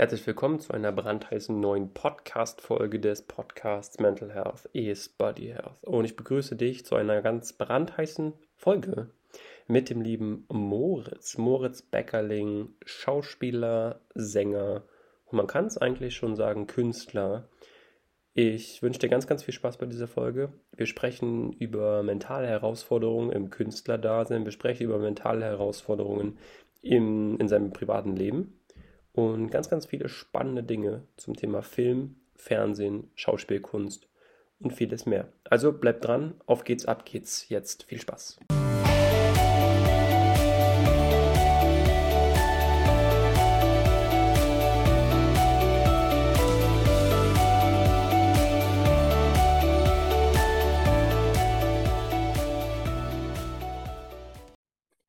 Herzlich willkommen zu einer brandheißen neuen Podcast-Folge des Podcasts Mental Health is Body Health. Und ich begrüße dich zu einer ganz brandheißen Folge mit dem lieben Moritz. Moritz Beckerling, Schauspieler, Sänger und man kann es eigentlich schon sagen, Künstler. Ich wünsche dir ganz, ganz viel Spaß bei dieser Folge. Wir sprechen über mentale Herausforderungen im Künstlerdasein. Wir sprechen über mentale Herausforderungen in, in seinem privaten Leben und ganz, ganz viele spannende Dinge zum Thema Film, Fernsehen, Schauspielkunst und vieles mehr. Also bleibt dran, auf geht's, ab geht's jetzt. Viel Spaß.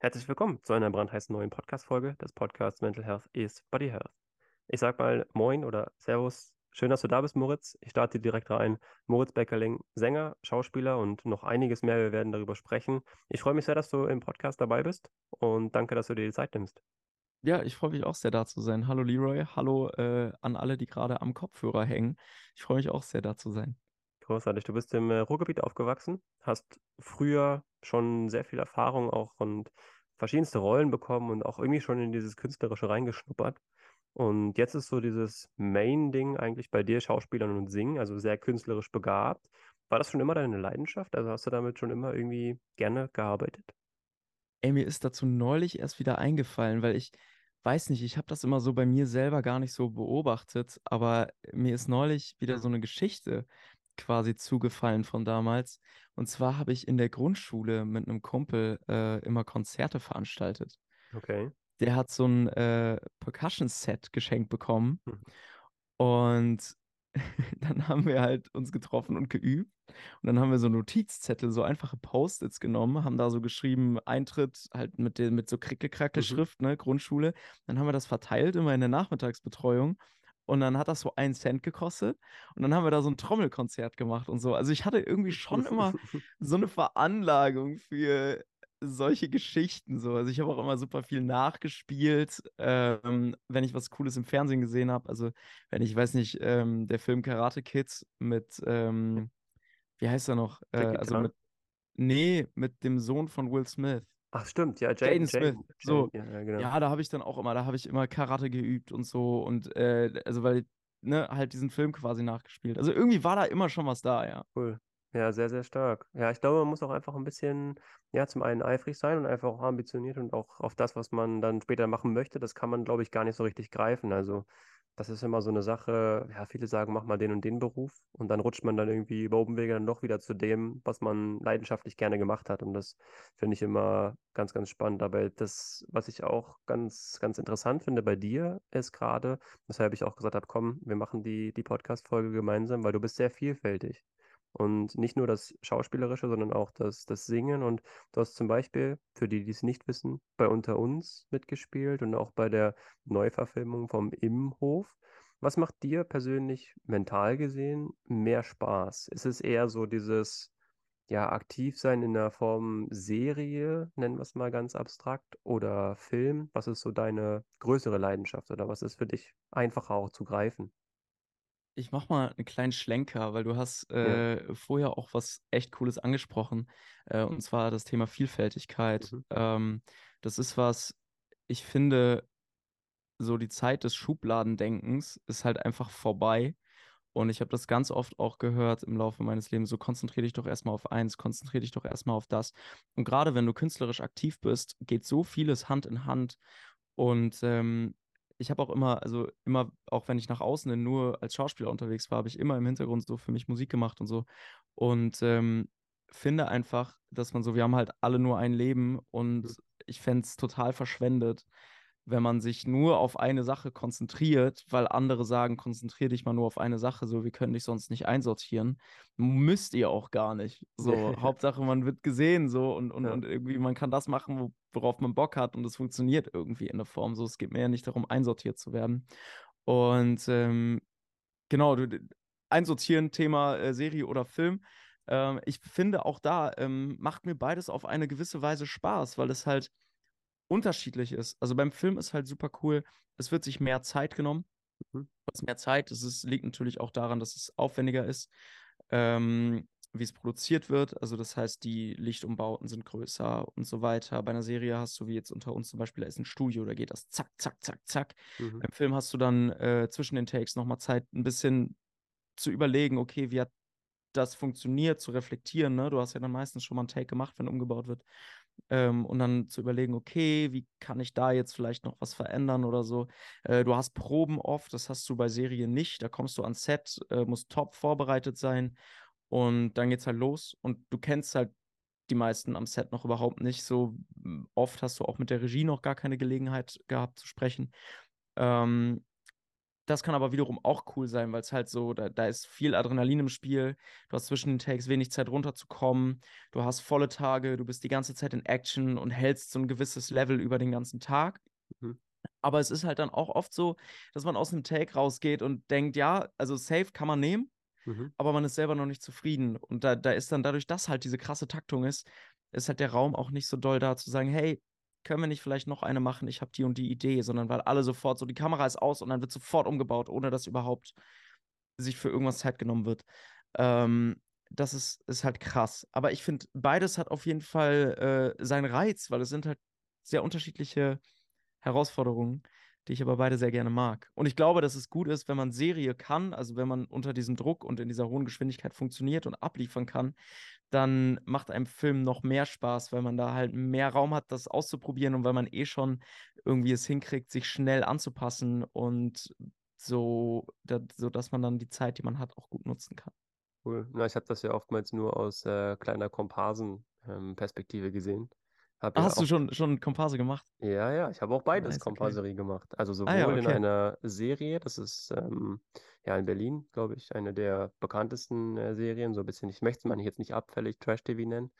Herzlich willkommen zu einer brandheißen neuen Podcast-Folge des Podcasts Mental Health is Body Health. Ich sag mal Moin oder Servus. Schön, dass du da bist, Moritz. Ich starte direkt rein. Moritz Beckerling, Sänger, Schauspieler und noch einiges mehr. Wir werden darüber sprechen. Ich freue mich sehr, dass du im Podcast dabei bist und danke, dass du dir die Zeit nimmst. Ja, ich freue mich auch sehr, da zu sein. Hallo Leroy, hallo äh, an alle, die gerade am Kopfhörer hängen. Ich freue mich auch sehr, da zu sein. Großartig. Du bist im äh, Ruhrgebiet aufgewachsen, hast früher schon sehr viel Erfahrung auch und verschiedenste Rollen bekommen und auch irgendwie schon in dieses Künstlerische reingeschnuppert. Und jetzt ist so dieses Main-Ding eigentlich bei dir, Schauspielern und Singen, also sehr künstlerisch begabt. War das schon immer deine Leidenschaft? Also hast du damit schon immer irgendwie gerne gearbeitet? Ey, mir ist dazu neulich erst wieder eingefallen, weil ich weiß nicht, ich habe das immer so bei mir selber gar nicht so beobachtet, aber mir ist neulich wieder so eine Geschichte quasi zugefallen von damals. Und zwar habe ich in der Grundschule mit einem Kumpel äh, immer Konzerte veranstaltet. Okay. Der hat so ein äh, Percussion-Set geschenkt bekommen. Mhm. Und dann haben wir halt uns getroffen und geübt. Und dann haben wir so Notizzettel, so einfache Post-its genommen, haben da so geschrieben, Eintritt halt mit, den, mit so Krickel-Krackel-Schrift, mhm. ne, Grundschule. Dann haben wir das verteilt immer in der Nachmittagsbetreuung. Und dann hat das so einen Cent gekostet. Und dann haben wir da so ein Trommelkonzert gemacht und so. Also ich hatte irgendwie schon immer so eine Veranlagung für solche Geschichten so. Also ich habe auch immer super viel nachgespielt, ähm, wenn ich was Cooles im Fernsehen gesehen habe. Also wenn ich, weiß nicht, ähm, der Film Karate Kids mit, ähm, wie heißt er noch? Äh, also mit, nee, mit dem Sohn von Will Smith. Ach stimmt, ja, Jaden, Jaden Smith. Jaden, so, ja, ja, genau. ja da habe ich dann auch immer, da habe ich immer Karate geübt und so und äh, also weil ne halt diesen Film quasi nachgespielt. Also irgendwie war da immer schon was da, ja. Cool. Ja, sehr, sehr stark. Ja, ich glaube, man muss auch einfach ein bisschen, ja, zum einen eifrig sein und einfach auch ambitioniert und auch auf das, was man dann später machen möchte, das kann man, glaube ich, gar nicht so richtig greifen. Also das ist immer so eine Sache, ja, viele sagen, mach mal den und den Beruf und dann rutscht man dann irgendwie über Umwege dann doch wieder zu dem, was man leidenschaftlich gerne gemacht hat und das finde ich immer ganz, ganz spannend. Aber das, was ich auch ganz, ganz interessant finde bei dir, ist gerade, weshalb ich auch gesagt habe, komm, wir machen die, die Podcast-Folge gemeinsam, weil du bist sehr vielfältig. Und nicht nur das Schauspielerische, sondern auch das, das Singen. Und du hast zum Beispiel, für die, die es nicht wissen, bei Unter uns mitgespielt und auch bei der Neuverfilmung vom Imhof. Was macht dir persönlich mental gesehen mehr Spaß? Ist es eher so dieses, ja, aktiv in der Form Serie, nennen wir es mal ganz abstrakt, oder Film? Was ist so deine größere Leidenschaft oder was ist für dich einfacher auch zu greifen? Ich mach mal einen kleinen Schlenker, weil du hast äh, ja. vorher auch was echt Cooles angesprochen, äh, und zwar das Thema Vielfältigkeit. Mhm. Ähm, das ist was, ich finde, so die Zeit des Schubladendenkens ist halt einfach vorbei. Und ich habe das ganz oft auch gehört im Laufe meines Lebens. So konzentriere dich doch erstmal auf eins, konzentriere dich doch erstmal auf das. Und gerade wenn du künstlerisch aktiv bist, geht so vieles Hand in Hand. Und ähm, ich habe auch immer, also immer, auch wenn ich nach außen nur als Schauspieler unterwegs war, habe ich immer im Hintergrund so für mich Musik gemacht und so. Und ähm, finde einfach, dass man so, wir haben halt alle nur ein Leben und mhm. ich fände es total verschwendet, wenn man sich nur auf eine Sache konzentriert, weil andere sagen, konzentriere dich mal nur auf eine Sache, so, wir können dich sonst nicht einsortieren. Müsst ihr auch gar nicht. So, Hauptsache, man wird gesehen, so, und, und, ja. und irgendwie, man kann das machen, worauf man Bock hat und es funktioniert irgendwie in der Form. So, es geht mir ja nicht darum, einsortiert zu werden. Und ähm, genau, du, einsortieren, Thema äh, Serie oder Film. Ähm, ich finde auch da ähm, macht mir beides auf eine gewisse Weise Spaß, weil es halt unterschiedlich ist. Also beim Film ist halt super cool, es wird sich mehr Zeit genommen. hast mehr Zeit. Das liegt natürlich auch daran, dass es aufwendiger ist, ähm, wie es produziert wird. Also das heißt, die Lichtumbauten sind größer und so weiter. Bei einer Serie hast du, wie jetzt unter uns zum Beispiel, da ist ein Studio, da geht das zack, zack, zack, zack. Mhm. Beim Film hast du dann äh, zwischen den Takes nochmal Zeit, ein bisschen zu überlegen, okay, wie hat das funktioniert, zu reflektieren. Ne? Du hast ja dann meistens schon mal einen Take gemacht, wenn umgebaut wird. Ähm, und dann zu überlegen, okay, wie kann ich da jetzt vielleicht noch was verändern oder so. Äh, du hast Proben oft, das hast du bei Serien nicht. Da kommst du ans Set, äh, musst top vorbereitet sein und dann geht's halt los. Und du kennst halt die meisten am Set noch überhaupt nicht. So oft hast du auch mit der Regie noch gar keine Gelegenheit gehabt zu sprechen. Ähm, das kann aber wiederum auch cool sein, weil es halt so, da, da ist viel Adrenalin im Spiel. Du hast zwischen den Takes wenig Zeit runterzukommen. Du hast volle Tage, du bist die ganze Zeit in Action und hältst so ein gewisses Level über den ganzen Tag. Mhm. Aber es ist halt dann auch oft so, dass man aus einem Take rausgeht und denkt, ja, also safe kann man nehmen, mhm. aber man ist selber noch nicht zufrieden. Und da, da ist dann dadurch, dass halt diese krasse Taktung ist, ist halt der Raum auch nicht so doll da zu sagen, hey, können wir nicht vielleicht noch eine machen, ich habe die und die Idee, sondern weil alle sofort so, die Kamera ist aus und dann wird sofort umgebaut, ohne dass überhaupt sich für irgendwas Zeit genommen wird. Ähm, das ist, ist halt krass. Aber ich finde, beides hat auf jeden Fall äh, seinen Reiz, weil es sind halt sehr unterschiedliche Herausforderungen, die ich aber beide sehr gerne mag. Und ich glaube, dass es gut ist, wenn man Serie kann, also wenn man unter diesem Druck und in dieser hohen Geschwindigkeit funktioniert und abliefern kann, dann macht einem Film noch mehr Spaß, weil man da halt mehr Raum hat, das auszuprobieren und weil man eh schon irgendwie es hinkriegt, sich schnell anzupassen und so, da, so dass man dann die Zeit, die man hat, auch gut nutzen kann. Cool. Na, ich habe das ja oftmals nur aus äh, kleiner Komparsen-Perspektive ähm, gesehen. Hab ja Hast du schon, schon Komparse gemacht? Ja, ja, ich habe auch beides Nice, okay. Komparserie gemacht. Also sowohl Ah ja, in einer Serie, das ist ähm, ja in Berlin, glaube ich, eine der bekanntesten äh, Serien, so ein bisschen, ich möchte es mal jetzt nicht abfällig Trash-TV nennen,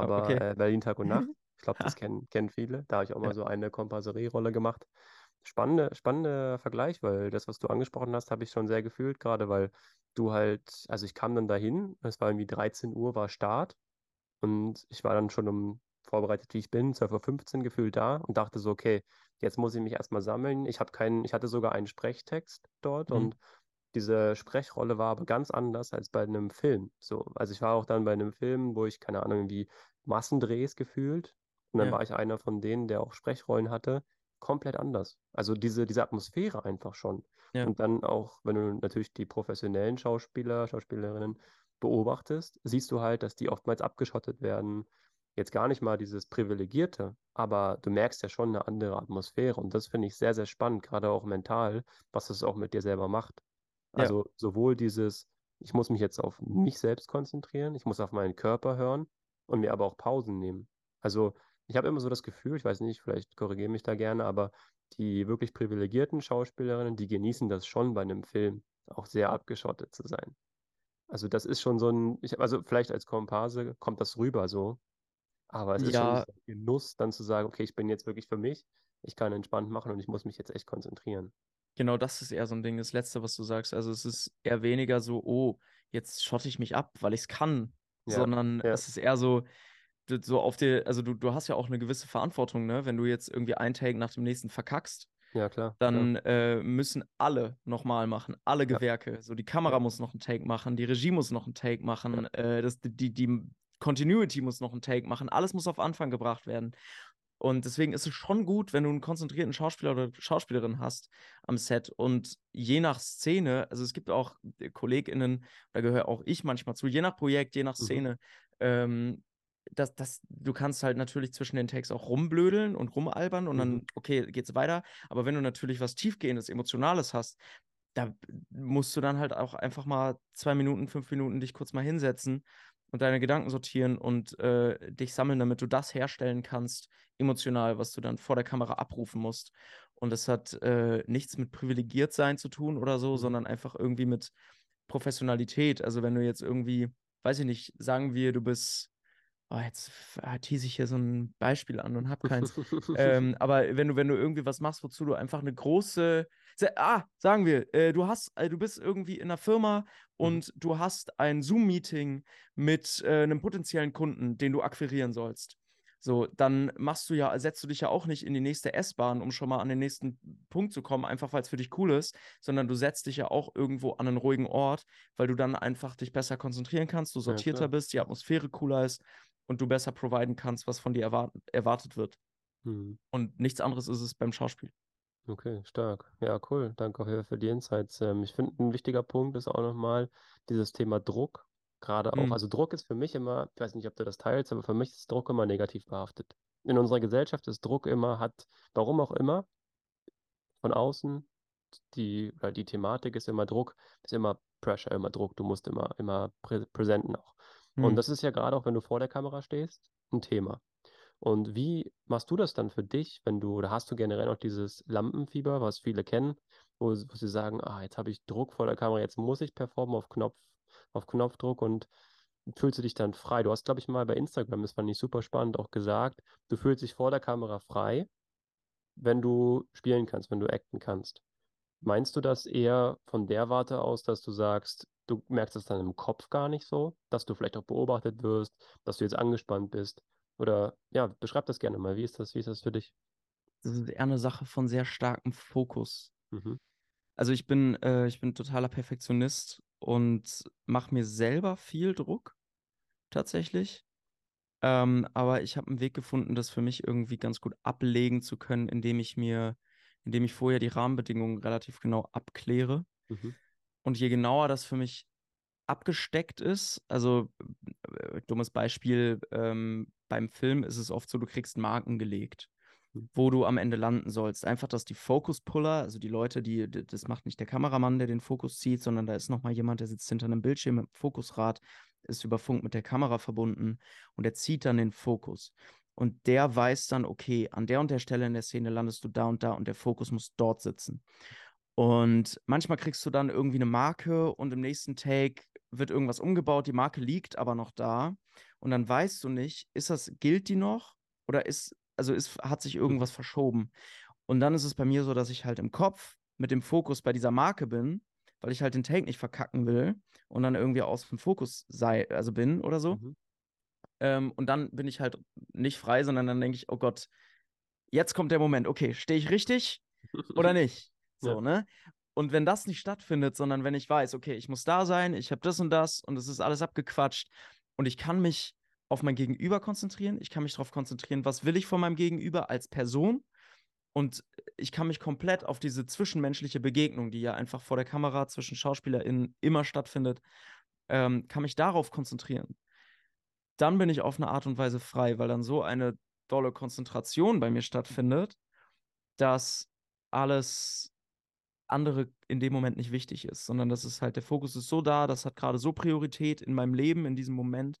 Oh, aber okay. äh, Berlin Tag und Nacht, ich glaube, das kennen, kennen viele. Da habe ich auch mal Ja. so eine Komparserie-Rolle gemacht. Spannende, spannender Vergleich, weil das, was du angesprochen hast, habe ich schon sehr gefühlt, gerade weil du halt, also ich kam dann dahin, es war irgendwie 13 Uhr, war Start und ich war dann schon um vorbereitet wie ich bin, 12.15 Uhr gefühlt da und dachte so, okay, jetzt muss ich mich erstmal sammeln. Ich habe keinen, ich hatte sogar einen Sprechtext dort mhm. und diese Sprechrolle war aber ganz anders als bei einem Film. So, also ich war auch dann bei einem Film, wo ich, keine Ahnung, wie Massendrehs gefühlt. Und dann ja. war ich einer von denen, der auch Sprechrollen hatte. Komplett anders. Also diese, diese Atmosphäre einfach schon. Ja. Und dann auch, wenn du natürlich die professionellen Schauspieler, Schauspielerinnen beobachtest, siehst du halt, dass die oftmals abgeschottet werden, jetzt gar nicht mal dieses Privilegierte, aber du merkst ja schon eine andere Atmosphäre und das finde ich sehr, sehr spannend, gerade auch mental, was es auch mit dir selber macht. Also ja. sowohl dieses, ich muss mich jetzt auf mich selbst konzentrieren, ich muss auf meinen Körper hören und mir aber auch Pausen nehmen. Also ich habe immer so das Gefühl, ich weiß nicht, vielleicht korrigiere mich da gerne, aber die wirklich privilegierten Schauspielerinnen, die genießen das schon bei einem Film, auch sehr abgeschottet zu sein. Also das ist schon so ein, ich, also vielleicht als Komparse kommt das rüber so, aber es ist schon Ja, ein Genuss, dann zu sagen, okay, ich bin jetzt wirklich für mich, ich kann entspannt machen und ich muss mich jetzt echt konzentrieren. genau das ist eher so ein Ding, das Letzte, was du sagst. Also es ist eher weniger so, oh, jetzt schotte ich mich ab, weil ich es kann, Ja, sondern ja, es ist eher so, so auf dir, also du, du hast ja auch eine gewisse Verantwortung, ne? Wenn du jetzt irgendwie ein Take nach dem nächsten verkackst, ja, klar, dann äh, müssen alle nochmal machen, alle Ja, Gewerke. So, die Kamera ja, muss noch einen Take machen, die Regie muss noch einen Take machen, ja, äh, das, die, die Continuity muss noch einen Take machen, alles muss auf Anfang gebracht werden. Und deswegen ist es schon gut, wenn du einen konzentrierten Schauspieler oder Schauspielerin hast am Set. Und je nach Szene, also es gibt auch KollegInnen, da gehöre auch ich manchmal zu, je nach Projekt, je nach mhm. Szene, mhm. ähm, das, das, du kannst halt natürlich zwischen den Takes auch rumblödeln und rumalbern und mhm. dann, okay, geht's weiter. Aber wenn du natürlich was Tiefgehendes, Emotionales hast, da musst du dann halt auch einfach mal zwei Minuten, fünf Minuten dich kurz mal hinsetzen und deine Gedanken sortieren und äh, dich sammeln, damit du das herstellen kannst, emotional, was du dann vor der Kamera abrufen musst. Und das hat äh, nichts mit privilegiert sein zu tun oder so, mhm. sondern einfach irgendwie mit Professionalität. Also wenn du jetzt irgendwie, weiß ich nicht, sagen wir, du bist Oh, jetzt tease ich hier so ein Beispiel an und habe keins. ähm, aber wenn du, wenn du irgendwie was machst, wozu du einfach eine große, ah, sagen wir, äh, du hast, äh, du bist irgendwie in einer Firma mhm. und mhm. du hast ein Zoom-Meeting mit äh, einem potenziellen Kunden, den du akquirieren sollst. So, dann machst du ja, setzt du dich ja auch nicht in die nächste S-Bahn, um schon mal an den nächsten Punkt zu kommen, einfach weil es für dich cool ist, sondern du setzt dich ja auch irgendwo an einen ruhigen Ort, weil du dann einfach dich besser konzentrieren kannst, du sortierter ja, bist, die Atmosphäre cooler ist und du besser providen kannst, was von dir erwart erwartet wird. Mhm. Und nichts anderes ist es beim Schauspiel. Okay, stark. Ja, cool. Danke auch für die Insights. Ähm, ich finde, ein wichtiger Punkt ist auch nochmal dieses Thema Druck. Gerade auch, mhm. also Druck ist für mich immer, ich weiß nicht, ob du das teilst, aber für mich ist Druck immer negativ behaftet. In unserer Gesellschaft ist Druck immer, hat, warum auch immer, von außen, die, oder die Thematik ist immer Druck, ist immer Pressure, immer Druck, du musst immer, immer prä präsenten auch. Mhm. Und das ist ja gerade auch, wenn du vor der Kamera stehst, ein Thema. Und wie machst du das dann für dich, wenn du, oder hast du generell noch dieses Lampenfieber, was viele kennen, wo, wo sie sagen, ah, jetzt habe ich Druck vor der Kamera, jetzt muss ich performen auf Knopf auf Knopfdruck und fühlst du dich dann frei. Du hast, glaube ich, mal bei Instagram, das fand ich super spannend, auch gesagt, du fühlst dich vor der Kamera frei, wenn du spielen kannst, wenn du acten kannst. Meinst du das eher von der Warte aus, dass du sagst, du merkst es dann im Kopf gar nicht so, dass du vielleicht auch beobachtet wirst, dass du jetzt angespannt bist? Oder ja, beschreib das gerne mal. Wie ist das, wie ist das für dich? Das ist eher eine Sache von sehr starkem Fokus. Mhm. Also ich bin, äh, ich bin totaler Perfektionist und mache mir selber viel Druck, tatsächlich. Ähm, aber ich habe einen Weg gefunden, das für mich irgendwie ganz gut ablegen zu können, indem ich mir, indem ich vorher die Rahmenbedingungen relativ genau abkläre. Mhm. Und je genauer das für mich abgesteckt ist, also äh, dummes Beispiel, ähm, beim Film ist es oft so, du kriegst Marken gelegt wo du am Ende landen sollst. Einfach, dass die Focus-Puller, also die Leute, die, das macht nicht der Kameramann, der den Fokus zieht, sondern da ist nochmal jemand, der sitzt hinter einem Bildschirm mit dem Fokusrad, ist über Funk mit der Kamera verbunden und der zieht dann den Fokus. Und der weiß dann, okay, an der und der Stelle in der Szene landest du da und da und der Fokus muss dort sitzen. Und manchmal kriegst du dann irgendwie eine Marke und im nächsten Take wird irgendwas umgebaut, die Marke liegt aber noch da und dann weißt du nicht, ist das, gilt die noch oder ist also ist, hat sich mhm. irgendwas verschoben. Und dann ist es bei mir so, dass ich halt im Kopf mit dem Fokus bei dieser Marke bin, weil ich halt den Take nicht verkacken will und dann irgendwie aus dem Fokus sei, also bin oder so. Mhm. Ähm, und dann bin ich halt nicht frei, sondern dann denke ich, oh Gott, jetzt kommt der Moment, okay, stehe ich richtig oder nicht? So, ja. ne? Und wenn das nicht stattfindet, sondern wenn ich weiß, okay, ich muss da sein, ich habe das und das und es ist alles abgequatscht und ich kann mich auf mein Gegenüber konzentrieren. Ich kann mich darauf konzentrieren, was will ich von meinem Gegenüber als Person. Und ich kann mich komplett auf diese zwischenmenschliche Begegnung, die ja einfach vor der Kamera zwischen SchauspielerInnen immer stattfindet, ähm, kann mich darauf konzentrieren. Dann bin ich auf eine Art und Weise frei, weil dann so eine dolle Konzentration bei mir stattfindet, dass alles andere in dem Moment nicht wichtig ist, sondern das ist halt, der Fokus ist so da, das hat gerade so Priorität in meinem Leben in diesem Moment,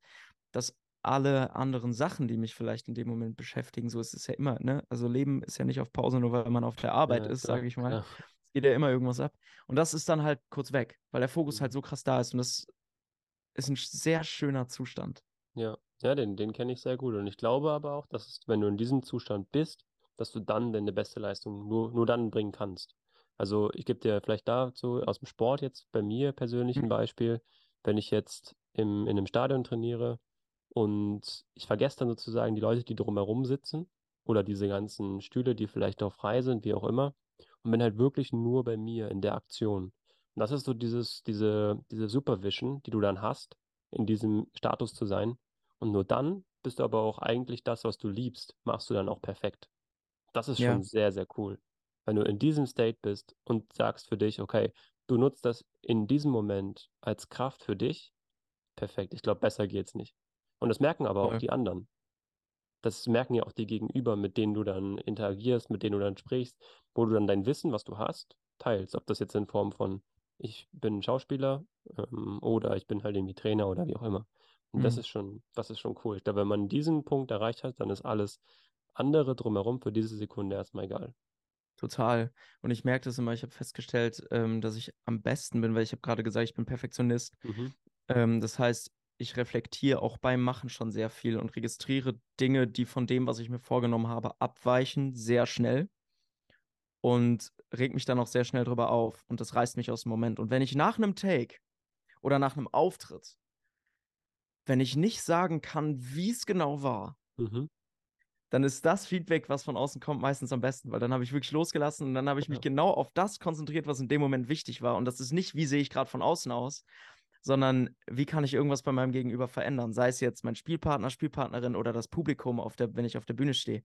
dass alle anderen Sachen, die mich vielleicht in dem Moment beschäftigen. So ist es ja immer, ne? Also Leben ist ja nicht auf Pause, nur weil man auf der Arbeit ja, ist, sage ich mal. Ja. Es geht ja immer irgendwas ab. Und das ist dann halt kurz weg, weil der Fokus halt mhm. so krass da ist. Und das ist ein sehr schöner Zustand. Ja, ja, den, den kenne ich sehr gut. Und ich glaube aber auch, dass es, wenn du in diesem Zustand bist, dass du dann deine beste Leistung nur, nur dann bringen kannst. Also ich gebe dir vielleicht dazu aus dem Sport jetzt bei mir persönlich ein mhm. Beispiel. Wenn ich jetzt im, in einem Stadion trainiere, und ich vergesse dann sozusagen die Leute, die drumherum sitzen oder diese ganzen Stühle, die vielleicht auch frei sind, wie auch immer. Und bin halt wirklich nur bei mir in der Aktion. Und das ist so dieses, diese, diese Supervision, die du dann hast, in diesem Status zu sein. Und nur dann bist du aber auch eigentlich das, was du liebst, machst du dann auch perfekt. Das ist ja. schon sehr, sehr cool. Wenn du in diesem State bist und sagst für dich, okay, du nutzt das in diesem Moment als Kraft für dich, perfekt. Ich glaube, besser geht's nicht. Und das merken aber auch die anderen. Das merken ja auch die Gegenüber, mit denen du dann interagierst, mit denen du dann sprichst, wo du dann dein Wissen, was du hast, teilst. Ob das jetzt in Form von, ich bin Schauspieler ähm, oder ich bin halt irgendwie Trainer oder wie auch immer. Und mhm. das ist schon, das ist schon cool. Ich glaube, wenn man diesen Punkt erreicht hat, dann ist alles andere drumherum für diese Sekunde erstmal egal. Total. Und ich merke das immer, ich habe festgestellt, ähm, dass ich am besten bin, weil ich habe gerade gesagt, ich bin Perfektionist. Mhm. Ähm, das heißt, ich reflektiere auch beim Machen schon sehr viel und registriere Dinge, die von dem, was ich mir vorgenommen habe, abweichen, sehr schnell und reg mich dann auch sehr schnell drüber auf und das reißt mich aus dem Moment. Und wenn ich nach einem Take oder nach einem Auftritt, wenn ich nicht sagen kann, wie es genau war, mhm. dann ist das Feedback, was von außen kommt, meistens am besten, weil dann habe ich wirklich losgelassen und dann habe ich mich genau auf das konzentriert, was in dem Moment wichtig war. Und das ist nicht, wie sehe ich gerade von außen aus, sondern wie kann ich irgendwas bei meinem Gegenüber verändern, sei es jetzt mein Spielpartner, Spielpartnerin oder das Publikum, auf der, wenn ich auf der Bühne stehe.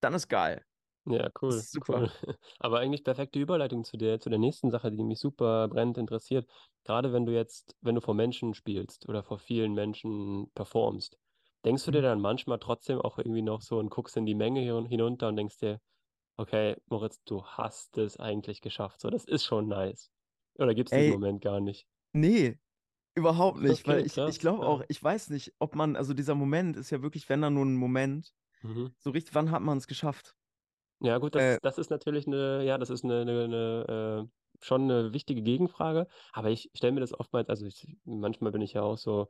Dann ist geil. Ja, cool. super. Cool. Aber eigentlich perfekte Überleitung zu der, zu der nächsten Sache, die mich super brennend interessiert. Gerade wenn du jetzt, wenn du vor Menschen spielst oder vor vielen Menschen performst, denkst du dir mhm. dann manchmal trotzdem auch irgendwie noch so und guckst in die Menge hinunter und denkst dir, okay, Moritz, du hast es eigentlich geschafft. So, das ist schon nice. Oder gibt es diesen Moment gar nicht? Nee, überhaupt nicht, okay, weil ich, ich glaube ja. auch, ich weiß nicht, ob man, also dieser Moment ist ja wirklich, wenn dann nur ein Moment, mhm. so richtig, wann hat man es geschafft? Ja, gut, das, äh, das ist natürlich eine, ja, das ist eine, eine, eine äh, schon eine wichtige Gegenfrage, aber ich stelle mir das oftmals, also ich, manchmal bin ich ja auch so,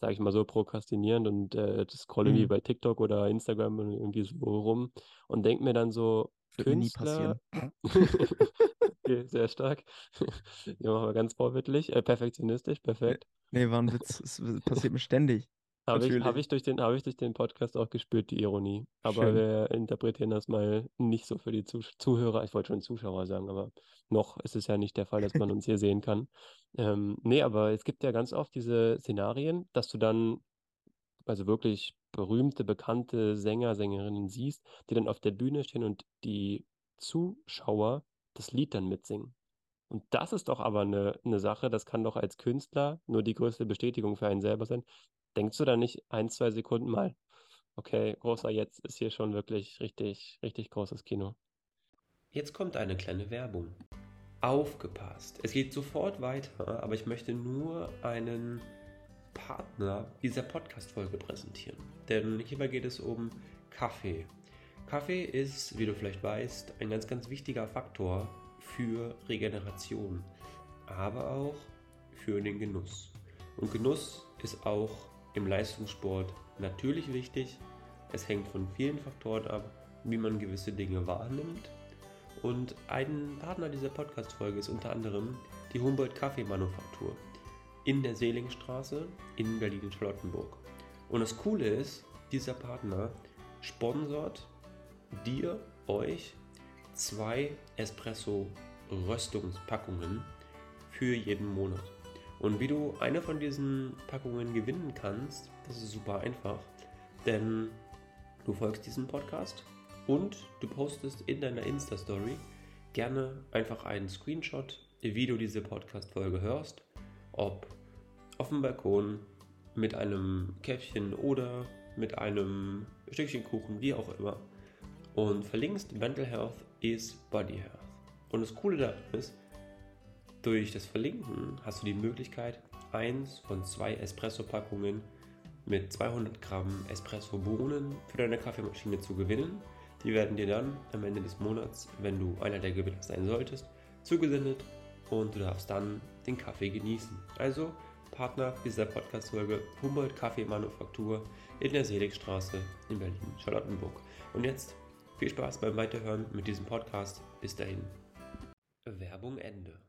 sage ich mal so, prokrastinierend und äh, scrolle irgendwie mhm. bei TikTok oder Instagram irgendwie so rum und denke mir dann so, Wird Künstler. Mir nie passieren. okay, sehr stark. ja, machen wir ganz vorbildlich, äh, perfektionistisch, perfekt. Nee, war ein Witz. Es passiert mir ständig. Habe ich, hab ich, durch den, hab ich durch den Podcast auch gespürt, die Ironie. Aber Schön. wir interpretieren das mal nicht so für die Zuh Zuhörer. Ich wollte schon Zuschauer sagen, aber noch ist es ja nicht der Fall, dass man uns hier sehen kann. Ähm, nee, aber es gibt ja ganz oft diese Szenarien, dass du dann also wirklich berühmte, bekannte Sänger, Sängerinnen siehst, die dann auf der Bühne stehen und die Zuschauer das Lied dann mitsingen. Und das ist doch aber eine, eine Sache, das kann doch als Künstler nur die größte Bestätigung für einen selber sein. Denkst du da nicht ein, zwei Sekunden mal, okay, großer, jetzt ist hier schon wirklich richtig, richtig großes Kino? Jetzt kommt eine kleine Werbung. Aufgepasst. Es geht sofort weiter, aber ich möchte nur einen Partner dieser Podcast-Folge präsentieren. Denn hierbei geht es um Kaffee. Kaffee ist, wie du vielleicht weißt, ein ganz, ganz wichtiger Faktor für Regeneration, aber auch für den Genuss. Und Genuss ist auch im Leistungssport natürlich wichtig. Es hängt von vielen Faktoren ab, wie man gewisse Dinge wahrnimmt. Und ein Partner dieser Podcast-Folge ist unter anderem die Humboldt Kaffeemanufaktur in der Seelingstraße in Berlin-Charlottenburg. Und das Coole ist, dieser Partner sponsort dir, euch, zwei Espresso-Röstungspackungen für jeden Monat. Und wie du eine von diesen Packungen gewinnen kannst, das ist super einfach. Denn du folgst diesem Podcast und du postest in deiner Insta-Story gerne einfach einen Screenshot, wie du diese Podcast-Folge hörst. Ob auf dem Balkon, mit einem Käffchen oder mit einem Stückchen Kuchen, wie auch immer. Und verlinkst Mental Health is Body Health. Und das Coole daran ist, durch das Verlinken hast du die Möglichkeit, eins von zwei Espresso-Packungen mit 200 Gramm Espresso-Bohnen für deine Kaffeemaschine zu gewinnen. Die werden dir dann am Ende des Monats, wenn du einer der Gewinner sein solltest, zugesendet und du darfst dann den Kaffee genießen. Also Partner dieser Podcast-Folge Humboldt Kaffeemanufaktur in der Seligstraße in Berlin-Charlottenburg. Und jetzt viel Spaß beim Weiterhören mit diesem Podcast. Bis dahin. Werbung Ende.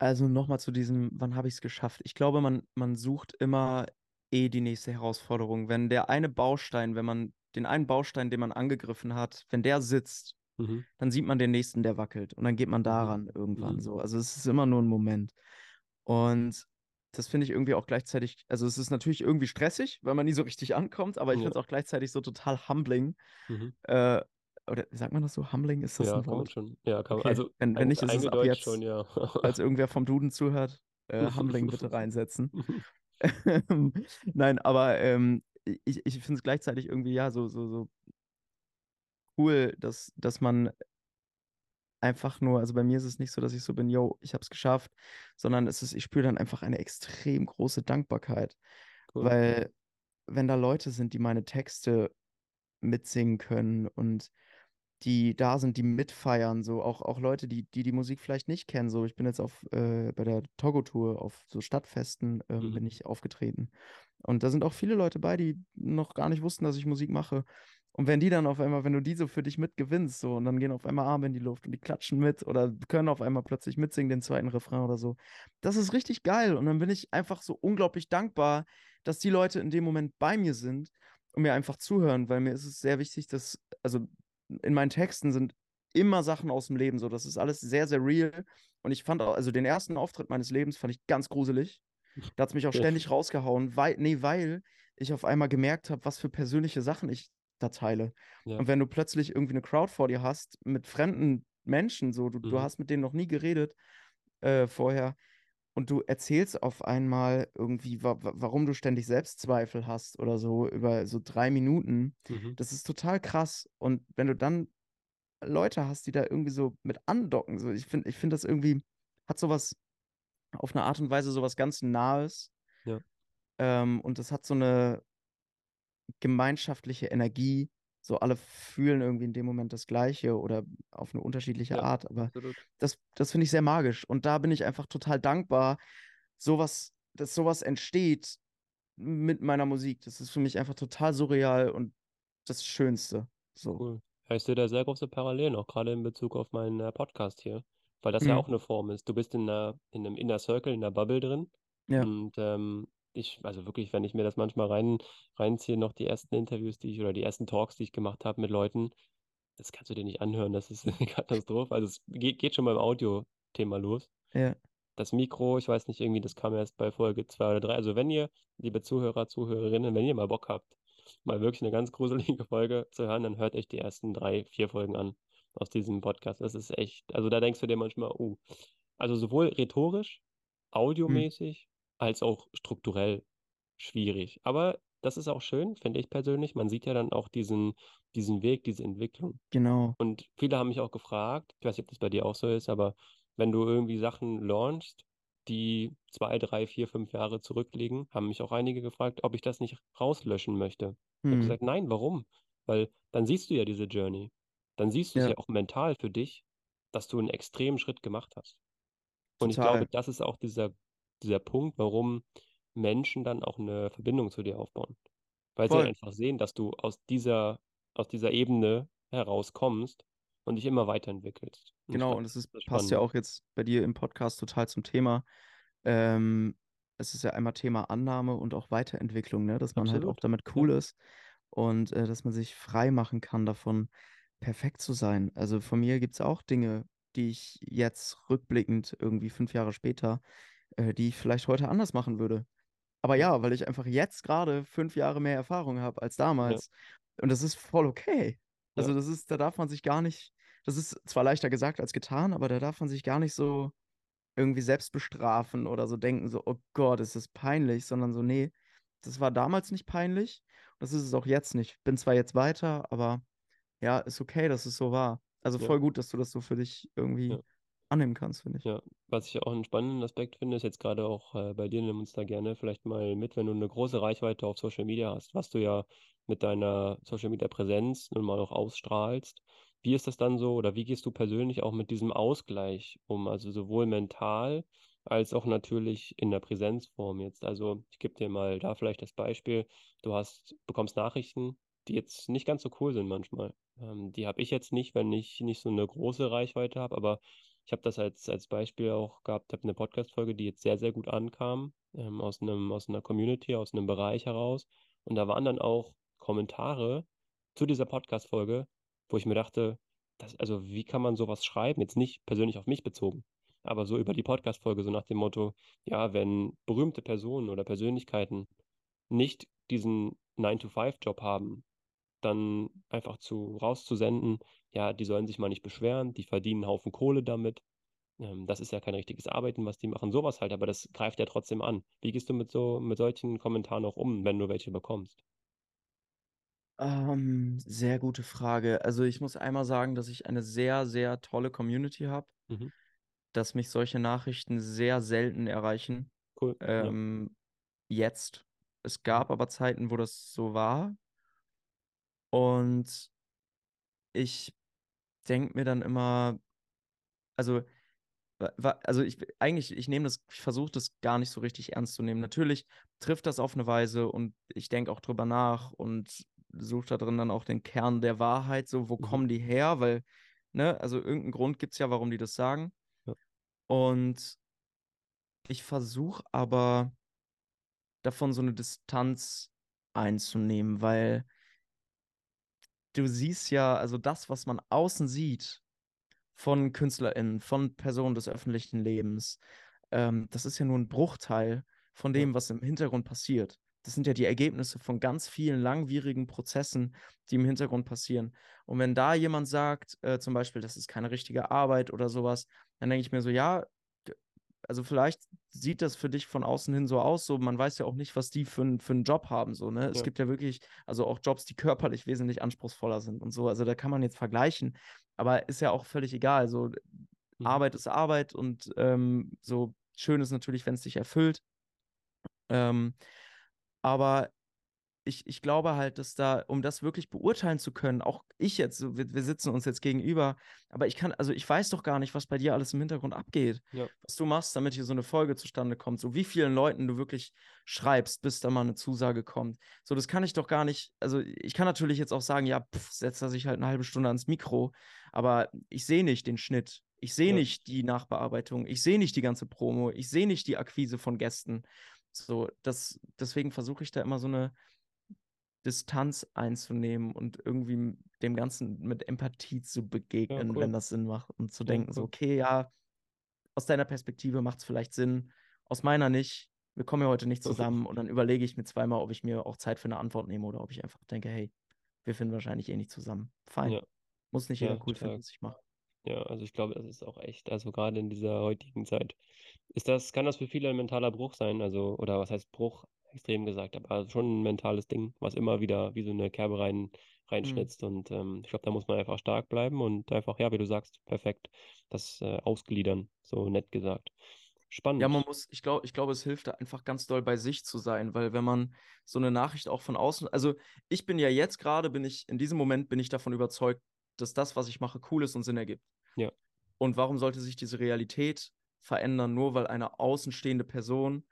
Also nochmal zu diesem, wann habe ich es geschafft? Ich glaube, man, man sucht immer eh die nächste Herausforderung. Wenn der eine Baustein, wenn man den einen Baustein, den man angegriffen hat, wenn der sitzt, mhm. dann sieht man den nächsten, der wackelt. Und dann geht man mhm. daran mhm. irgendwann so. Also es ist immer nur ein Moment. Und das finde ich irgendwie auch gleichzeitig, also es ist natürlich irgendwie stressig, weil man nie so richtig ankommt, aber ich ja. finde es auch gleichzeitig so total humbling, mhm. äh, oder sagt man das so? Humbling ist das ja, ein Wort? Kann man schon. Ja, kann okay. man. Also, wenn, wenn nicht, ist es ab jetzt, schon, ja. als irgendwer vom Duden zuhört, äh, Humbling bitte reinsetzen. Nein, aber ähm, ich, ich finde es gleichzeitig irgendwie, ja, so, so, so cool, dass, dass man einfach nur, also bei mir ist es nicht so, dass ich so bin, yo, ich habe es geschafft, sondern es ist, ich spüre dann einfach eine extrem große Dankbarkeit. Cool. Weil wenn da Leute sind, die meine Texte mitsingen können und die da sind, die mitfeiern, so auch, auch Leute, die, die die Musik vielleicht nicht kennen. So, ich bin jetzt auf äh, bei der Togo-Tour auf so Stadtfesten ähm, mhm. bin ich aufgetreten. Und da sind auch viele Leute bei, die noch gar nicht wussten, dass ich Musik mache. Und wenn die dann auf einmal, wenn du die so für dich mitgewinnst, so, und dann gehen auf einmal Arme in die Luft und die klatschen mit oder können auf einmal plötzlich mitsingen, den zweiten Refrain oder so. Das ist richtig geil. Und dann bin ich einfach so unglaublich dankbar, dass die Leute in dem Moment bei mir sind und mir einfach zuhören, weil mir ist es sehr wichtig, dass, also in meinen Texten sind immer Sachen aus dem Leben so. Das ist alles sehr, sehr real. Und ich fand auch, also den ersten Auftritt meines Lebens fand ich ganz gruselig. Da hat es mich auch ständig rausgehauen, weil, nee, weil ich auf einmal gemerkt habe, was für persönliche Sachen ich da teile. Ja. Und wenn du plötzlich irgendwie eine Crowd vor dir hast mit fremden Menschen, so, du, mhm. du hast mit denen noch nie geredet äh, vorher und du erzählst auf einmal irgendwie, wa warum du ständig Selbstzweifel hast oder so über so drei Minuten, mhm. das ist total krass. Und wenn du dann Leute hast, die da irgendwie so mit andocken, so, ich finde, ich finde das irgendwie, hat sowas auf eine Art und Weise sowas ganz Nahes. Ja. Ähm, und das hat so eine gemeinschaftliche Energie. So alle fühlen irgendwie in dem Moment das Gleiche oder auf eine unterschiedliche ja, Art. Aber absolut. das, das finde ich sehr magisch. Und da bin ich einfach total dankbar, sowas, dass sowas entsteht mit meiner Musik. Das ist für mich einfach total surreal und das Schönste. So. Cool. Ja, ich sehe da sehr große Parallelen, auch gerade in Bezug auf meinen äh, Podcast hier. Weil das mhm. ja auch eine Form ist. Du bist in, einer, in einem Inner Circle, in einer Bubble drin. Ja. Und ähm, ich, also wirklich, wenn ich mir das manchmal rein, reinziehe, noch die ersten Interviews, die ich oder die ersten Talks, die ich gemacht habe mit Leuten, das kannst du dir nicht anhören, das ist eine Katastrophe. Also es geht, geht schon beim Audio-Thema los. Ja. Das Mikro, ich weiß nicht, irgendwie, das kam erst bei Folge 2 oder 3. Also wenn ihr, liebe Zuhörer, Zuhörerinnen, wenn ihr mal Bock habt, mal wirklich eine ganz gruselige Folge zu hören, dann hört euch die ersten drei, vier Folgen an aus diesem Podcast. Das ist echt, also da denkst du dir manchmal, oh, also sowohl rhetorisch, hm. audiomäßig, hm. Als auch strukturell schwierig. Aber das ist auch schön, finde ich persönlich. Man sieht ja dann auch diesen, diesen Weg, diese Entwicklung. Genau. Und viele haben mich auch gefragt, ich weiß nicht, ob das bei dir auch so ist, aber wenn du irgendwie Sachen launchst, die zwei, drei, vier, fünf Jahre zurückliegen, haben mich auch einige gefragt, ob ich das nicht rauslöschen möchte. Hm. Ich habe gesagt, nein, warum? Weil dann siehst du ja diese Journey dann siehst du es ja. ja auch mental für dich, dass du einen extremen Schritt gemacht hast. Und Total. ich glaube, das ist auch dieser, dieser Punkt, warum Menschen dann auch eine Verbindung zu dir aufbauen. Weil Voll. sie einfach sehen, dass du aus dieser, aus dieser Ebene herauskommst und dich immer weiterentwickelst. Und genau, und es ist, passt ja auch jetzt bei dir im Podcast total zum Thema. Ähm, es ist ja einmal Thema Annahme und auch Weiterentwicklung, ne? dass man Absolut. halt auch damit cool ja. ist und äh, dass man sich frei machen kann davon, perfekt zu sein. Also von mir gibt es auch Dinge, die ich jetzt rückblickend, irgendwie fünf Jahre später, äh, die ich vielleicht heute anders machen würde. Aber ja, weil ich einfach jetzt gerade fünf Jahre mehr Erfahrung habe als damals. Ja. Und das ist voll okay. Also das ist, da darf man sich gar nicht, das ist zwar leichter gesagt als getan, aber da darf man sich gar nicht so irgendwie selbst bestrafen oder so denken, so, oh Gott, ist das peinlich, sondern so, nee, das war damals nicht peinlich. Das ist es auch jetzt nicht. Bin zwar jetzt weiter, aber ja, ist okay, dass es so war. Also voll ja. gut, dass du das so für dich irgendwie ja. Annehmen kannst, finde ich. Ja, was ich auch einen spannenden Aspekt finde, ist jetzt gerade auch äh, bei dir, nimm uns da gerne vielleicht mal mit, wenn du eine große Reichweite auf Social Media hast, was du ja mit deiner Social Media Präsenz nun mal auch ausstrahlst. Wie ist das dann so oder wie gehst du persönlich auch mit diesem Ausgleich um? Also sowohl mental als auch natürlich in der Präsenzform jetzt. Also ich gebe dir mal da vielleicht das Beispiel. Du hast, bekommst Nachrichten die jetzt nicht ganz so cool sind manchmal. Ähm, die habe ich jetzt nicht, wenn ich nicht so eine große Reichweite habe, aber ich habe das als, als Beispiel auch gehabt, habe eine Podcast-Folge, die jetzt sehr, sehr gut ankam, ähm, aus einem, aus einer Community, aus einem Bereich heraus. Und da waren dann auch Kommentare zu dieser Podcast-Folge, wo ich mir dachte, das, also wie kann man sowas schreiben? Jetzt nicht persönlich auf mich bezogen, aber so über die Podcast-Folge, so nach dem Motto, ja, wenn berühmte Personen oder Persönlichkeiten nicht diesen 9-to-5-Job haben, dann einfach zu rauszusenden, ja, die sollen sich mal nicht beschweren, die verdienen einen Haufen Kohle damit. Ähm, das ist ja kein richtiges Arbeiten, was die machen, sowas halt, aber das greift ja trotzdem an. Wie gehst du mit so mit solchen Kommentaren auch um, wenn du welche bekommst? Ähm, sehr gute Frage. Also ich muss einmal sagen, dass ich eine sehr, sehr tolle Community habe, mhm. dass mich solche Nachrichten sehr selten erreichen. Cool. Ähm, ja. Jetzt. Es gab aber Zeiten, wo das so war. Und ich denke mir dann immer, also, also ich eigentlich, ich nehme das, ich versuche das gar nicht so richtig ernst zu nehmen. Natürlich trifft das auf eine Weise und ich denke auch drüber nach und suche da drin dann auch den Kern der Wahrheit, so, wo mhm. kommen die her? Weil, ne, also irgendeinen Grund gibt es ja, warum die das sagen. Ja. Und ich versuche aber davon so eine Distanz einzunehmen, weil du siehst ja, also das, was man außen sieht von KünstlerInnen, von Personen des öffentlichen Lebens, ähm, das ist ja nur ein Bruchteil von dem, was im Hintergrund passiert. Das sind ja die Ergebnisse von ganz vielen langwierigen Prozessen, die im Hintergrund passieren. Und wenn da jemand sagt, äh, zum Beispiel, das ist keine richtige Arbeit oder sowas, dann denke ich mir so, ja, also vielleicht sieht das für dich von außen hin so aus, so man weiß ja auch nicht, was die für, für einen Job haben, so, ne? Ja. Es gibt ja wirklich, also auch Jobs, die körperlich wesentlich anspruchsvoller sind und so, also da kann man jetzt vergleichen, aber ist ja auch völlig egal, so mhm. Arbeit ist Arbeit und ähm, so schön ist natürlich, wenn es dich erfüllt, ähm, aber ich, ich glaube halt, dass da, um das wirklich beurteilen zu können, auch ich jetzt, wir, wir sitzen uns jetzt gegenüber, aber ich kann, also ich weiß doch gar nicht, was bei dir alles im Hintergrund abgeht, ja. was du machst, damit hier so eine Folge zustande kommt, so wie vielen Leuten du wirklich schreibst, bis da mal eine Zusage kommt. So, das kann ich doch gar nicht, also ich kann natürlich jetzt auch sagen, ja, pff, setzt er sich halt eine halbe Stunde ans Mikro, aber ich sehe nicht den Schnitt. Ich sehe ja. nicht die Nachbearbeitung, ich sehe nicht die ganze Promo, ich sehe nicht die Akquise von Gästen. So, das, deswegen versuche ich da immer so eine Distanz einzunehmen und irgendwie dem Ganzen mit Empathie zu begegnen, ja, cool. wenn das Sinn macht und zu ja, denken, cool. so, okay, ja, aus deiner Perspektive macht es vielleicht Sinn, aus meiner nicht. Wir kommen ja heute nicht zusammen und dann überlege ich mir zweimal, ob ich mir auch Zeit für eine Antwort nehme oder ob ich einfach denke, hey, wir finden wahrscheinlich eh nicht zusammen. Fein. Ja. Muss nicht jeder cool finden, was ich mache. Ja, also ich glaube, das ist auch echt, also gerade in dieser heutigen Zeit, ist das, kann das für viele ein mentaler Bruch sein, also, oder was heißt Bruch, extrem gesagt, aber schon ein mentales Ding, was immer wieder wie so eine Kerbe rein, mhm. reinschnitzt. Mhm. Und ähm, ich glaube, da muss man einfach stark bleiben und einfach, ja, wie du sagst, perfekt das äh, ausgliedern, so nett gesagt. Spannend. Ja, man muss, ich glaube, ich glaube, es hilft da einfach ganz doll bei sich zu sein, weil wenn man so eine Nachricht auch von außen, also ich bin ja jetzt gerade, bin ich, in diesem Moment bin ich davon überzeugt, dass das, was ich mache, cool ist und Sinn ergibt. Ja. Und warum sollte sich diese Realität verändern, nur weil eine außenstehende Person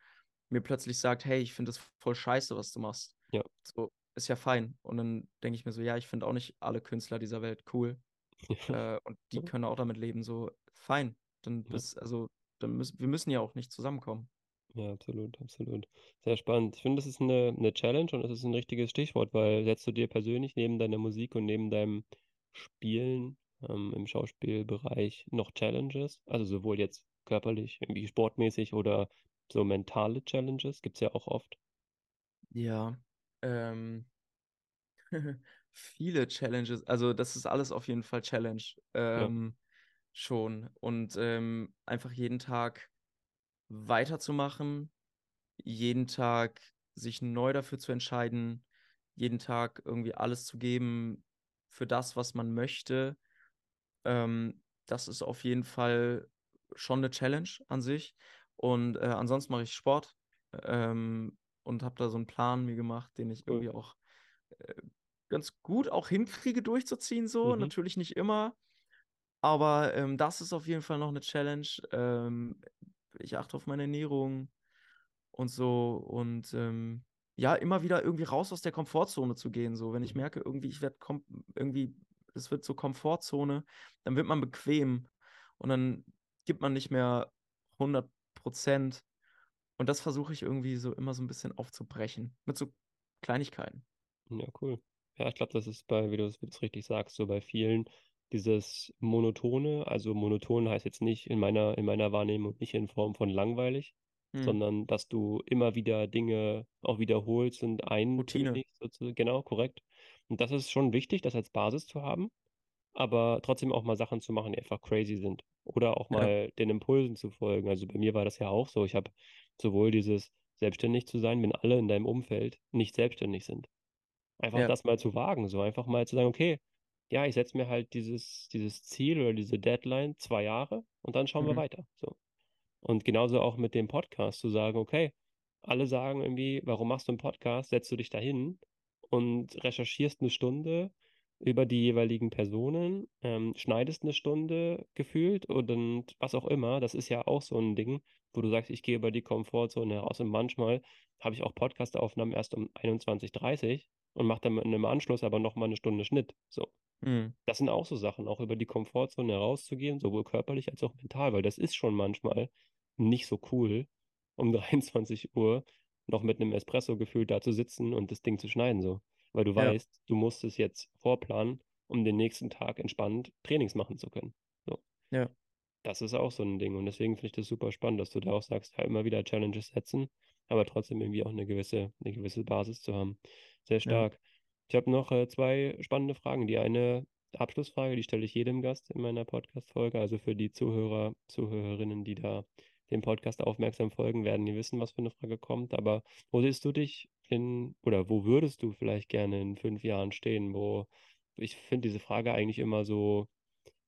mir plötzlich sagt, hey, ich finde das voll scheiße, was du machst. Ja. So, ist ja fein. Und dann denke ich mir so, ja, ich finde auch nicht alle Künstler dieser Welt cool. Ja. Äh, und die können auch damit leben, so fein. Dann bis, ja. also, dann müssen, wir müssen ja auch nicht zusammenkommen. Ja, absolut, absolut. Sehr spannend. Ich finde, das ist eine, eine Challenge und das ist ein richtiges Stichwort, weil setzt du dir persönlich neben deiner Musik und neben deinem Spielen ähm, im Schauspielbereich noch Challenges? Also sowohl jetzt körperlich, irgendwie sportmäßig oder so mentale Challenges gibt es ja auch oft. Ja, ähm, viele Challenges. Also das ist alles auf jeden Fall Challenge. Ähm, ja. Schon. Und ähm, einfach jeden Tag weiterzumachen, jeden Tag sich neu dafür zu entscheiden, jeden Tag irgendwie alles zu geben für das, was man möchte. Ähm, das ist auf jeden Fall schon eine Challenge an sich. Und äh, ansonsten mache ich Sport ähm, und habe da so einen Plan mir gemacht, den ich irgendwie auch äh, ganz gut auch hinkriege durchzuziehen. So mhm. natürlich nicht immer, aber ähm, das ist auf jeden Fall noch eine Challenge. Ähm, ich achte auf meine Ernährung und so und ähm, ja, immer wieder irgendwie raus aus der Komfortzone zu gehen. So, wenn ich merke, irgendwie, ich werde irgendwie, es wird so Komfortzone, dann wird man bequem und dann gibt man nicht mehr 100 Prozent. Und das versuche ich irgendwie so immer so ein bisschen aufzubrechen. Mit so Kleinigkeiten. Ja, cool. Ja, ich glaube, das ist bei, wie du es richtig sagst, so bei vielen dieses Monotone. Also monoton heißt jetzt nicht in meiner, in meiner Wahrnehmung nicht in Form von langweilig, hm. sondern dass du immer wieder Dinge auch wiederholst und eintönigst. Genau, korrekt. Und das ist schon wichtig, das als Basis zu haben aber trotzdem auch mal Sachen zu machen, die einfach crazy sind. Oder auch mal ja. den Impulsen zu folgen. Also bei mir war das ja auch so. Ich habe sowohl dieses selbstständig zu sein, wenn alle in deinem Umfeld nicht selbstständig sind. Einfach ja. das mal zu wagen, so einfach mal zu sagen, okay, ja, ich setze mir halt dieses, dieses Ziel oder diese Deadline zwei Jahre und dann schauen mhm. wir weiter. So. Und genauso auch mit dem Podcast zu sagen, okay, alle sagen irgendwie, warum machst du einen Podcast? Setzt du dich dahin und recherchierst eine Stunde über die jeweiligen Personen, ähm, schneidest eine Stunde gefühlt und was auch immer. Das ist ja auch so ein Ding, wo du sagst, ich gehe über die Komfortzone heraus. Und manchmal habe ich auch Podcast-Aufnahmen erst um 21.30 Uhr und mache dann im Anschluss aber nochmal eine Stunde Schnitt. So. Mhm. Das sind auch so Sachen, auch über die Komfortzone herauszugehen, sowohl körperlich als auch mental, weil das ist schon manchmal nicht so cool, um 23 Uhr noch mit einem Espresso gefühlt da zu sitzen und das Ding zu schneiden, so. Weil du Ja. weißt, du musst es jetzt vorplanen, um den nächsten Tag entspannt Trainings machen zu können. So. Ja. Das ist auch so ein Ding. Und deswegen finde ich das super spannend, dass du da auch sagst, ja, immer wieder Challenges setzen, aber trotzdem irgendwie auch eine gewisse, eine gewisse Basis zu haben. Sehr stark. Ich habe noch äh, zwei spannende Fragen. Die eine Abschlussfrage, die stelle ich jedem Gast in meiner Podcast-Folge. Also für die Zuhörer, Zuhörerinnen, die da dem Podcast aufmerksam folgen, werden die wissen, was für eine Frage kommt. Aber wo siehst du dich in, oder wo würdest du vielleicht gerne in fünf Jahren stehen? Wo, ich finde diese Frage eigentlich immer so,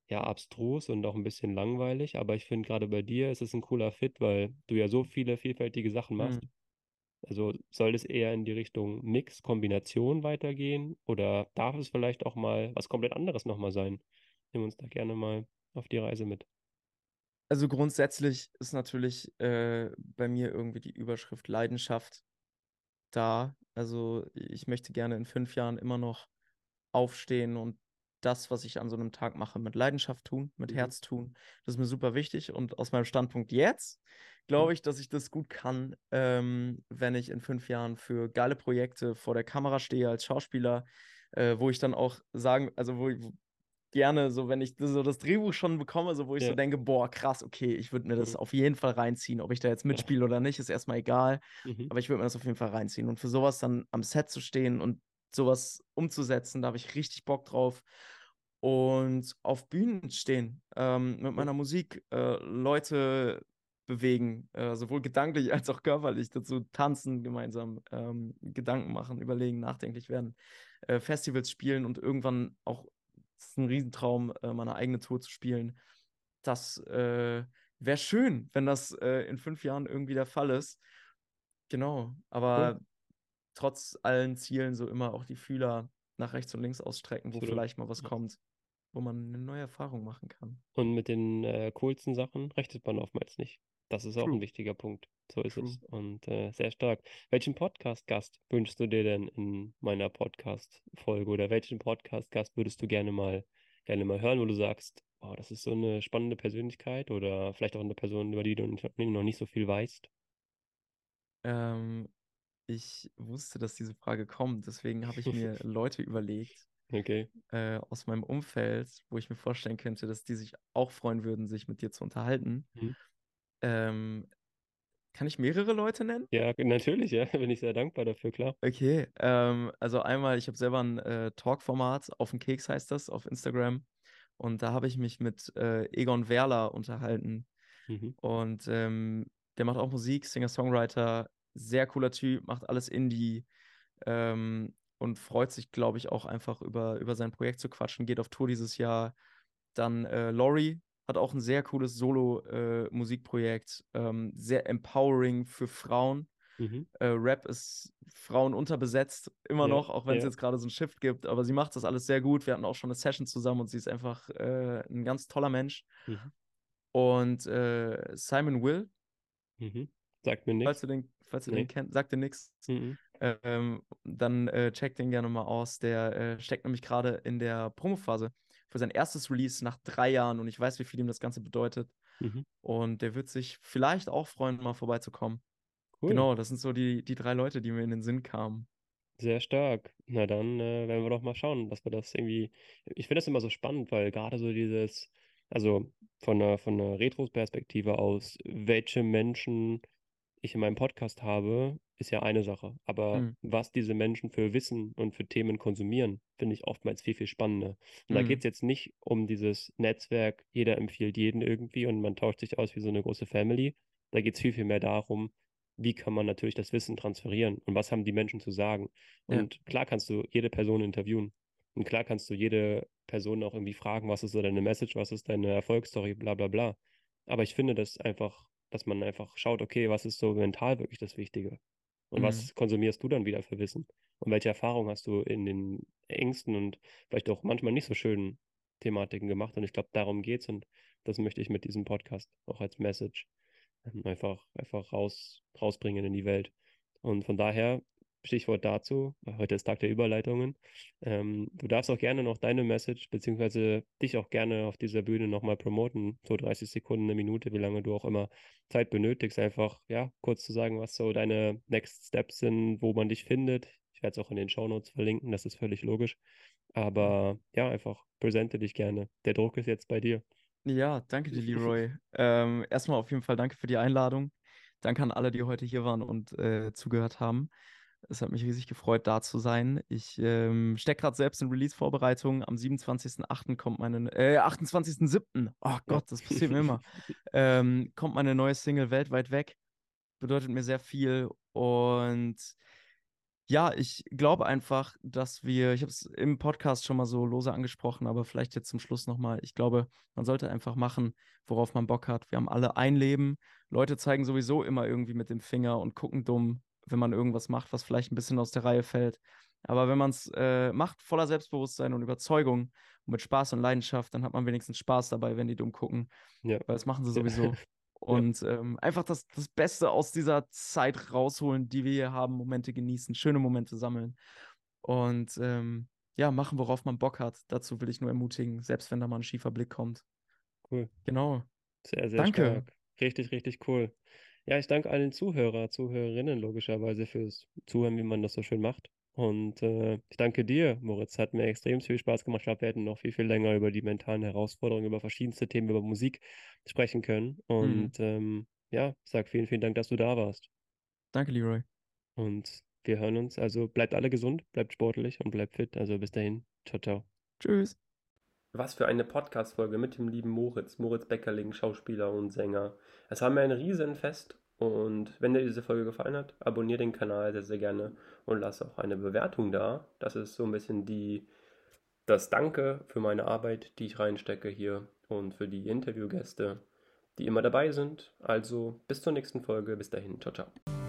ja, abstrus und auch ein bisschen langweilig, aber ich finde gerade bei dir ist es ein cooler Fit, weil du ja so viele vielfältige Sachen machst. Mhm. Also soll es eher in die Richtung Mix, Kombination weitergehen oder darf es vielleicht auch mal was komplett anderes nochmal sein? Nimm uns da gerne mal auf die Reise mit. Also grundsätzlich ist natürlich äh, bei mir irgendwie die Überschrift Leidenschaft da. Also ich möchte gerne in fünf Jahren immer noch aufstehen und das, was ich an so einem Tag mache, mit Leidenschaft tun, mit Mhm. Herz tun. Das ist mir super wichtig. Und aus meinem Standpunkt jetzt glaube ich, dass ich das gut kann, ähm, wenn ich in fünf Jahren für geile Projekte vor der Kamera stehe als Schauspieler, äh, wo ich dann auch sagen, also wo ich wo gerne, so wenn ich so das Drehbuch schon bekomme, so wo ich Ja. so denke, boah, krass, okay, ich würde mir das Mhm. auf jeden Fall reinziehen. Ob ich da jetzt mitspiele oder nicht, ist erstmal egal. Mhm. Aber ich würde mir das auf jeden Fall reinziehen. Und für sowas dann am Set zu stehen und sowas umzusetzen, da habe ich richtig Bock drauf. Und auf Bühnen stehen, ähm, mit meiner Musik äh, Leute bewegen, äh, sowohl gedanklich als auch körperlich, dazu tanzen, gemeinsam ähm, Gedanken machen, überlegen, nachdenklich werden, äh, Festivals spielen und irgendwann auch, das ist ein Riesentraum, äh, meine eigene Tour zu spielen. Das äh, wäre schön, wenn das äh, in fünf Jahren irgendwie der Fall ist. Genau, aber trotz allen Zielen so immer auch die Fühler nach rechts und links ausstrecken, wo Absolut, vielleicht mal was ja. kommt, wo man eine neue Erfahrung machen kann. Und mit den äh, coolsten Sachen rechnet man oftmals nicht. Das ist auch True. ein wichtiger Punkt. So ist True. es. Und äh, sehr stark. Welchen Podcast-Gast wünschst du dir denn in meiner Podcast-Folge oder welchen Podcast-Gast würdest du gerne mal, gerne mal hören, wo du sagst, oh, das ist so eine spannende Persönlichkeit oder vielleicht auch eine Person, über die du noch nicht so viel weißt? Ähm, ich wusste, dass diese Frage kommt, deswegen habe ich mir Leute überlegt Okay. äh, aus meinem Umfeld, wo ich mir vorstellen könnte, dass die sich auch freuen würden, sich mit dir zu unterhalten. Mhm. Ähm, kann ich mehrere Leute nennen? Ja, natürlich, ja. Bin ich sehr dankbar dafür, klar. Okay, ähm, also einmal, ich habe selber ein äh, Talk-Format, auf den Keks heißt das, auf Instagram. Und da habe ich mich mit äh, Egon Werler unterhalten. Mhm. Und ähm, der macht auch Musik, Singer-Songwriter, sehr cooler Typ, macht alles Indie ähm, und freut sich, glaube ich, auch einfach über, über sein Projekt zu quatschen. Geht auf Tour dieses Jahr. Dann äh, Lori hat auch ein sehr cooles Solo-Musikprojekt, ähm, sehr empowering für Frauen. Mhm. Äh, Rap ist Frauen unterbesetzt, immer Ja, noch, auch wenn es ja. jetzt gerade so ein Shift gibt. Aber sie macht das alles sehr gut. Wir hatten auch schon eine Session zusammen und sie ist einfach äh, ein ganz toller Mensch. Mhm. Und äh, Simon Will, Mhm. Sagt mir falls nichts. du den, falls du Nee. den kennst, sagt dir nichts. Mhm. Ähm, dann äh, check den gerne mal aus. Der äh, steckt nämlich gerade in der Promophase für sein erstes Release nach drei Jahren und ich weiß, wie viel ihm das Ganze bedeutet. Mhm. Und der wird sich vielleicht auch freuen, mal vorbeizukommen. Cool. Genau, das sind so die, die drei Leute, die mir in den Sinn kamen. Sehr stark. Na dann äh, werden wir doch mal schauen, dass wir das irgendwie. Ich finde das immer so spannend, weil gerade so dieses, also von einer, von einer Retros-Perspektive aus, welche Menschen ich in meinem Podcast habe, ist ja eine Sache. Aber Mhm. was diese Menschen für Wissen und für Themen konsumieren, finde ich oftmals viel, viel spannender. Und da Mhm. geht es jetzt nicht um dieses Netzwerk, jeder empfiehlt jeden irgendwie und man tauscht sich aus wie so eine große Family. Da geht es viel, viel mehr darum, wie kann man natürlich das Wissen transferieren und was haben die Menschen zu sagen. Ja. Und klar kannst du jede Person interviewen. Und klar kannst du jede Person auch irgendwie fragen, was ist so deine Message, was ist deine Erfolgsstory, bla bla bla. Aber ich finde das einfach, dass man einfach schaut, okay, was ist so mental wirklich das Wichtige? Und Mhm. was konsumierst du dann wieder für Wissen? Und welche Erfahrungen hast du in den engsten und vielleicht auch manchmal nicht so schönen Thematiken gemacht? Und ich glaube, darum geht's und das möchte ich mit diesem Podcast auch als Message ähm, einfach, einfach raus, rausbringen in die Welt. Und von daher Stichwort dazu, heute ist Tag der Überleitungen. Ähm, du darfst auch gerne noch deine Message, beziehungsweise dich auch gerne auf dieser Bühne nochmal promoten, so 30 Sekunden, eine Minute, wie lange du auch immer Zeit benötigst, einfach, ja, kurz zu sagen, was so deine Next Steps sind, wo man dich findet. Ich werde es auch in den Show Notes verlinken, das ist völlig logisch. Aber ja, einfach präsente dich gerne. Der Druck ist jetzt bei dir. Ja, danke dir, Leroy. ähm, erstmal auf jeden Fall danke für die Einladung. Danke an alle, die heute hier waren und äh, zugehört haben. Es hat mich riesig gefreut, da zu sein. Ich ähm, stecke gerade selbst in Release-Vorbereitungen. Am 27.08. kommt meine, äh, 28.07. Oh Gott, das passiert mir immer. Ähm, kommt meine neue Single weltweit weg. Bedeutet mir sehr viel. Und ja, ich glaube einfach, dass wir, ich habe es im Podcast schon mal so lose angesprochen, aber vielleicht jetzt zum Schluss nochmal. Ich glaube, man sollte einfach machen, worauf man Bock hat. Wir haben alle ein Leben. Leute zeigen sowieso immer irgendwie mit dem Finger und gucken dumm wenn man irgendwas macht, was vielleicht ein bisschen aus der Reihe fällt. Aber wenn man es äh, macht, voller Selbstbewusstsein und Überzeugung und mit Spaß und Leidenschaft, dann hat man wenigstens Spaß dabei, wenn die dumm gucken. Ja. Weil das machen sie sowieso. und ja. ähm, einfach das, das Beste aus dieser Zeit rausholen, die wir hier haben, Momente genießen, schöne Momente sammeln. Und ähm, ja, machen, worauf man Bock hat. Dazu will ich nur ermutigen, selbst wenn da mal ein schiefer Blick kommt. Cool. Genau. Sehr, sehr Danke. stark. Richtig, richtig cool. Ja, ich danke allen Zuhörer, Zuhörerinnen logischerweise fürs Zuhören, wie man das so schön macht. Und äh, ich danke dir, Moritz. Hat mir extrem viel Spaß gemacht. Ich glaube, wir hätten noch viel, viel länger über die mentalen Herausforderungen, über verschiedenste Themen, über Musik sprechen können. Mhm. Und mhm. ähm, ja, ich sage vielen, vielen Dank, dass du da warst. Danke, Leroy. Und wir hören uns. Also bleibt alle gesund, bleibt sportlich und bleibt fit. Also bis dahin. Ciao, ciao. Tschüss. Was für eine Podcast-Folge mit dem lieben Moritz, Moritz Beckerling, Schauspieler und Sänger. Es war mir ein Riesenfest und wenn dir diese Folge gefallen hat, abonniere den Kanal sehr, sehr gerne und lass auch eine Bewertung da. Das ist so ein bisschen die, das Danke für meine Arbeit, die ich reinstecke hier und für die Interviewgäste, die immer dabei sind. Also bis zur nächsten Folge. Bis dahin. Ciao, ciao.